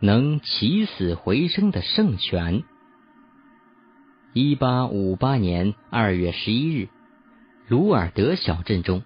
能起死回生的圣泉。一八五八年二月十一日，鲁尔德小镇中，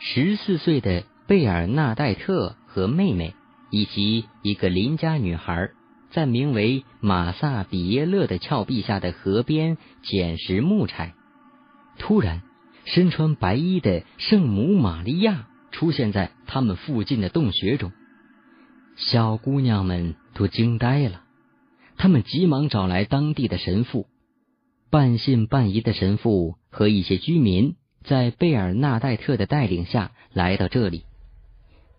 十四岁的贝尔纳代特和妹妹以及一个邻家女孩，在名为马萨比耶勒的峭壁下的河边捡拾木柴。突然，身穿白衣的圣母玛利亚出现在他们附近的洞穴中。小姑娘们都惊呆了，他们急忙找来当地的神父。半信半疑的神父和一些居民在贝尔纳代特的带领下来到这里。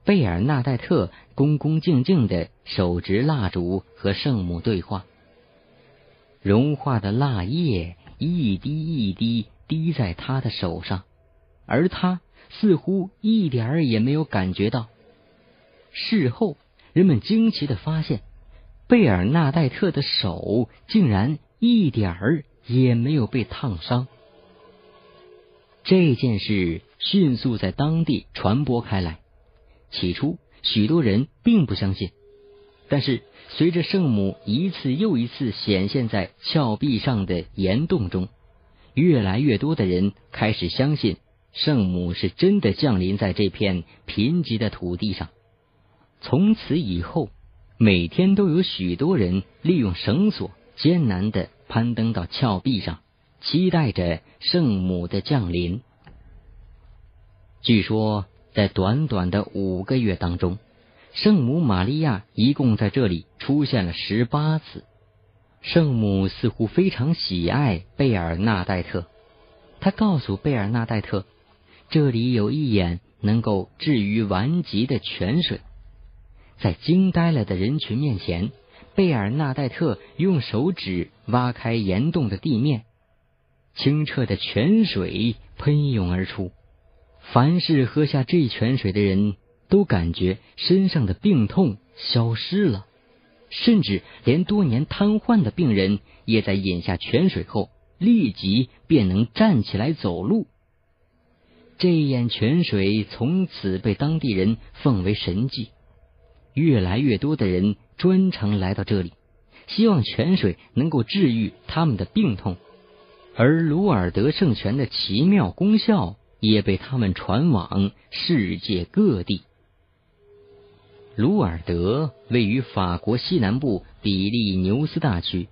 贝尔纳代特恭恭敬敬的手执蜡烛和圣母对话，融化的蜡液一滴一滴滴在他的手上，而他似乎一点儿也没有感觉到。事后。人们惊奇的发现，贝尔纳代特的手竟然一点儿也没有被烫伤。这件事迅速在当地传播开来。起初，许多人并不相信，但是随着圣母一次又一次显现在峭壁上的岩洞中，越来越多的人开始相信圣母是真的降临在这片贫瘠的土地上。从此以后，每天都有许多人利用绳索艰难的攀登到峭壁上，期待着圣母的降临。据说，在短短的五个月当中，圣母玛利亚一共在这里出现了十八次。圣母似乎非常喜爱贝尔纳代特，他告诉贝尔纳代特，这里有一眼能够治愈顽疾的泉水。在惊呆了的人群面前，贝尔纳代特用手指挖开岩洞的地面，清澈的泉水喷涌而出。凡是喝下这泉水的人都感觉身上的病痛消失了，甚至连多年瘫痪的病人也在饮下泉水后立即便能站起来走路。这一眼泉水从此被当地人奉为神迹。越来越多的人专程来到这里，希望泉水能够治愈他们的病痛，而鲁尔德圣泉的奇妙功效也被他们传往世界各地。鲁尔德位于法国西南部比利牛斯大区，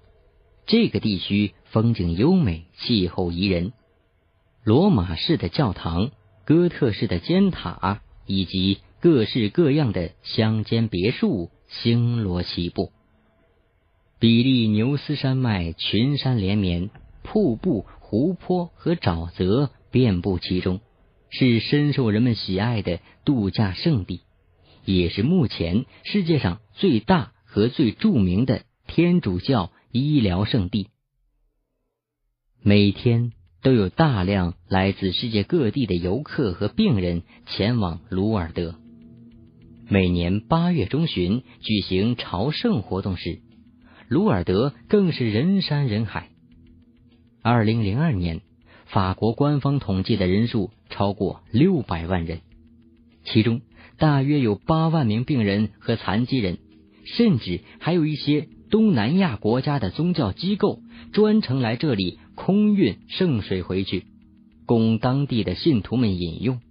这个地区风景优美，气候宜人，罗马式的教堂、哥特式的尖塔以及。各式各样的乡间别墅星罗棋布，比利牛斯山脉群山连绵，瀑布、湖泊和沼泽遍布其中，是深受人们喜爱的度假胜地，也是目前世界上最大和最著名的天主教医疗圣地。每天都有大量来自世界各地的游客和病人前往鲁尔德。每年八月中旬举行朝圣活动时，鲁尔德更是人山人海。二零零二年，法国官方统计的人数超过六百万人，其中大约有八万名病人和残疾人，甚至还有一些东南亚国家的宗教机构专程来这里空运圣水回去，供当地的信徒们饮用。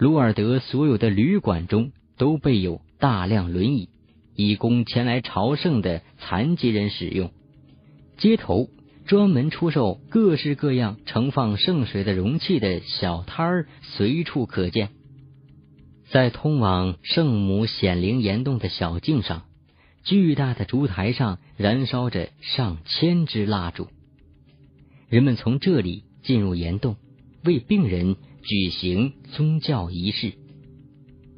鲁尔德所有的旅馆中都备有大量轮椅，以供前来朝圣的残疾人使用。街头专门出售各式各样盛放圣水的容器的小摊儿随处可见。在通往圣母显灵岩洞的小径上，巨大的烛台上燃烧着上千支蜡烛。人们从这里进入岩洞，为病人。举行宗教仪式，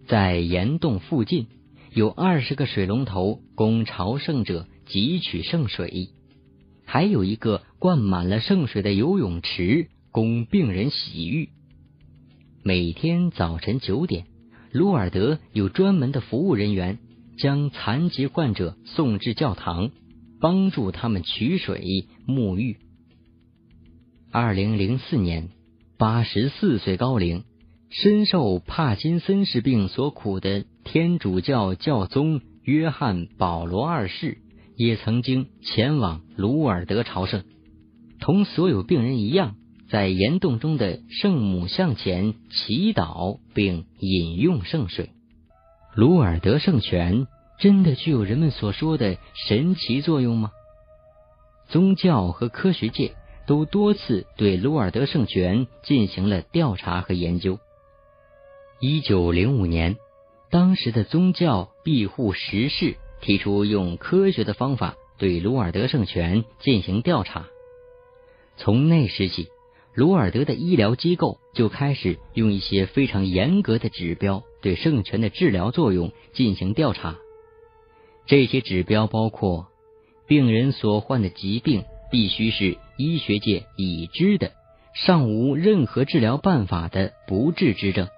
在岩洞附近有二十个水龙头供朝圣者汲取圣水，还有一个灌满了圣水的游泳池供病人洗浴。每天早晨九点，鲁尔德有专门的服务人员将残疾患者送至教堂，帮助他们取水沐浴。二零零四年。八十四岁高龄、深受帕金森氏病所苦的天主教教宗约翰保罗二世也曾经前往鲁尔德朝圣，同所有病人一样，在岩洞中的圣母像前祈祷并饮用圣水。鲁尔德圣泉真的具有人们所说的神奇作用吗？宗教和科学界都多次对鲁尔德圣泉进行了调查和研究。一九零五年，当时的宗教庇护实事提出用科学的方法对鲁尔德圣泉进行调查。从那时起，鲁尔德的医疗机构就开始用一些非常严格的指标对圣泉的治疗作用进行调查。这些指标包括：病人所患的疾病必须是医学界已知的、尚无任何治疗办法的不治之症。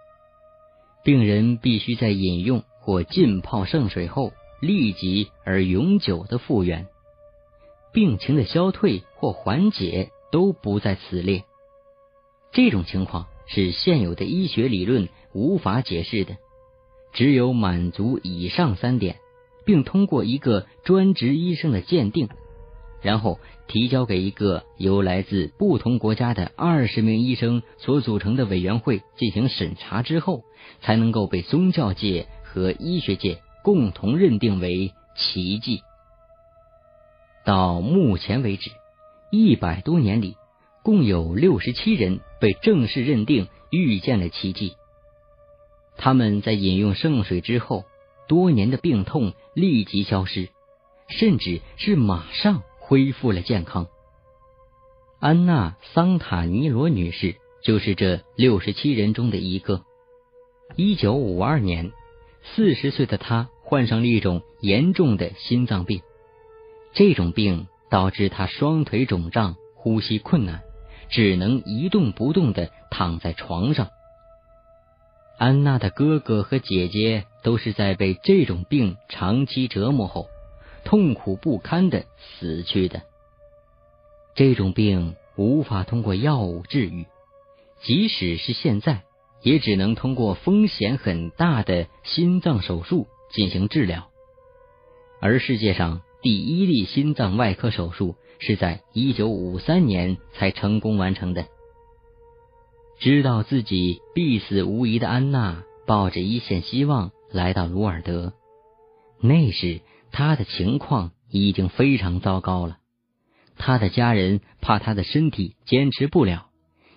病人必须在饮用或浸泡圣水后立即而永久的复原，病情的消退或缓解都不在此列。这种情况是现有的医学理论无法解释的。只有满足以上三点，并通过一个专职医生的鉴定。然后提交给一个由来自不同国家的二十名医生所组成的委员会进行审查之后，才能够被宗教界和医学界共同认定为奇迹。到目前为止，一百多年里，共有六十七人被正式认定遇见了奇迹。他们在饮用圣水之后，多年的病痛立即消失，甚至是马上。恢复了健康。安娜·桑塔尼罗女士就是这六十七人中的一个。一九五二年，四十岁的她患上了一种严重的心脏病，这种病导致她双腿肿胀、呼吸困难，只能一动不动的躺在床上。安娜的哥哥和姐姐都是在被这种病长期折磨后。痛苦不堪的死去的。这种病无法通过药物治愈，即使是现在，也只能通过风险很大的心脏手术进行治疗。而世界上第一例心脏外科手术是在一九五三年才成功完成的。知道自己必死无疑的安娜，抱着一线希望来到鲁尔德。那时。他的情况已经非常糟糕了，他的家人怕他的身体坚持不了，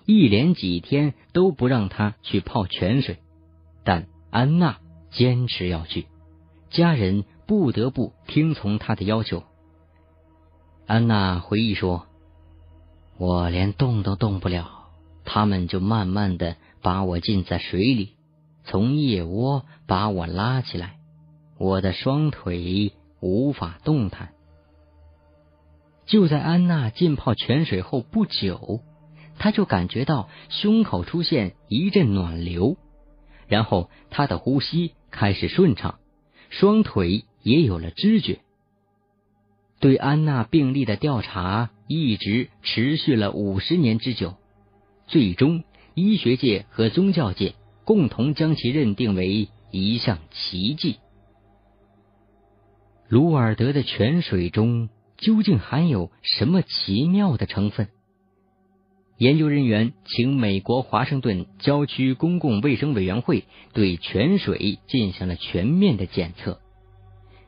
一连几天都不让他去泡泉水。但安娜坚持要去，家人不得不听从他的要求。安娜回忆说：“我连动都动不了，他们就慢慢的把我浸在水里，从腋窝把我拉起来，我的双腿。”无法动弹。就在安娜浸泡泉水后不久，她就感觉到胸口出现一阵暖流，然后她的呼吸开始顺畅，双腿也有了知觉。对安娜病例的调查一直持续了五十年之久，最终医学界和宗教界共同将其认定为一项奇迹。鲁尔德的泉水中究竟含有什么奇妙的成分？研究人员请美国华盛顿郊区公共卫生委员会对泉水进行了全面的检测。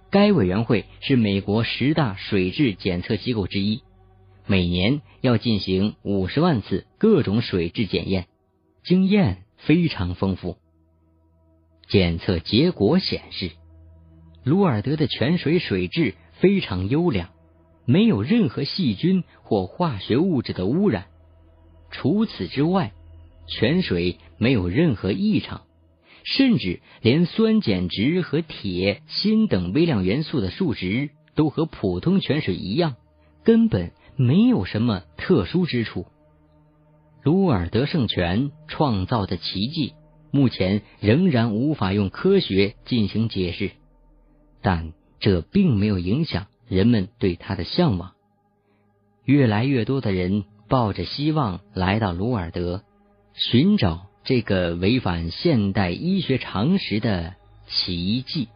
该委员会是美国十大水质检测机构之一，每年要进行五十万次各种水质检验，经验非常丰富。检测结果显示。鲁尔德的泉水水质非常优良，没有任何细菌或化学物质的污染。除此之外，泉水没有任何异常，甚至连酸碱值和铁、锌等微量元素的数值都和普通泉水一样，根本没有什么特殊之处。鲁尔德圣泉创造的奇迹，目前仍然无法用科学进行解释。但这并没有影响人们对他的向往。越来越多的人抱着希望来到鲁尔德，寻找这个违反现代医学常识的奇迹。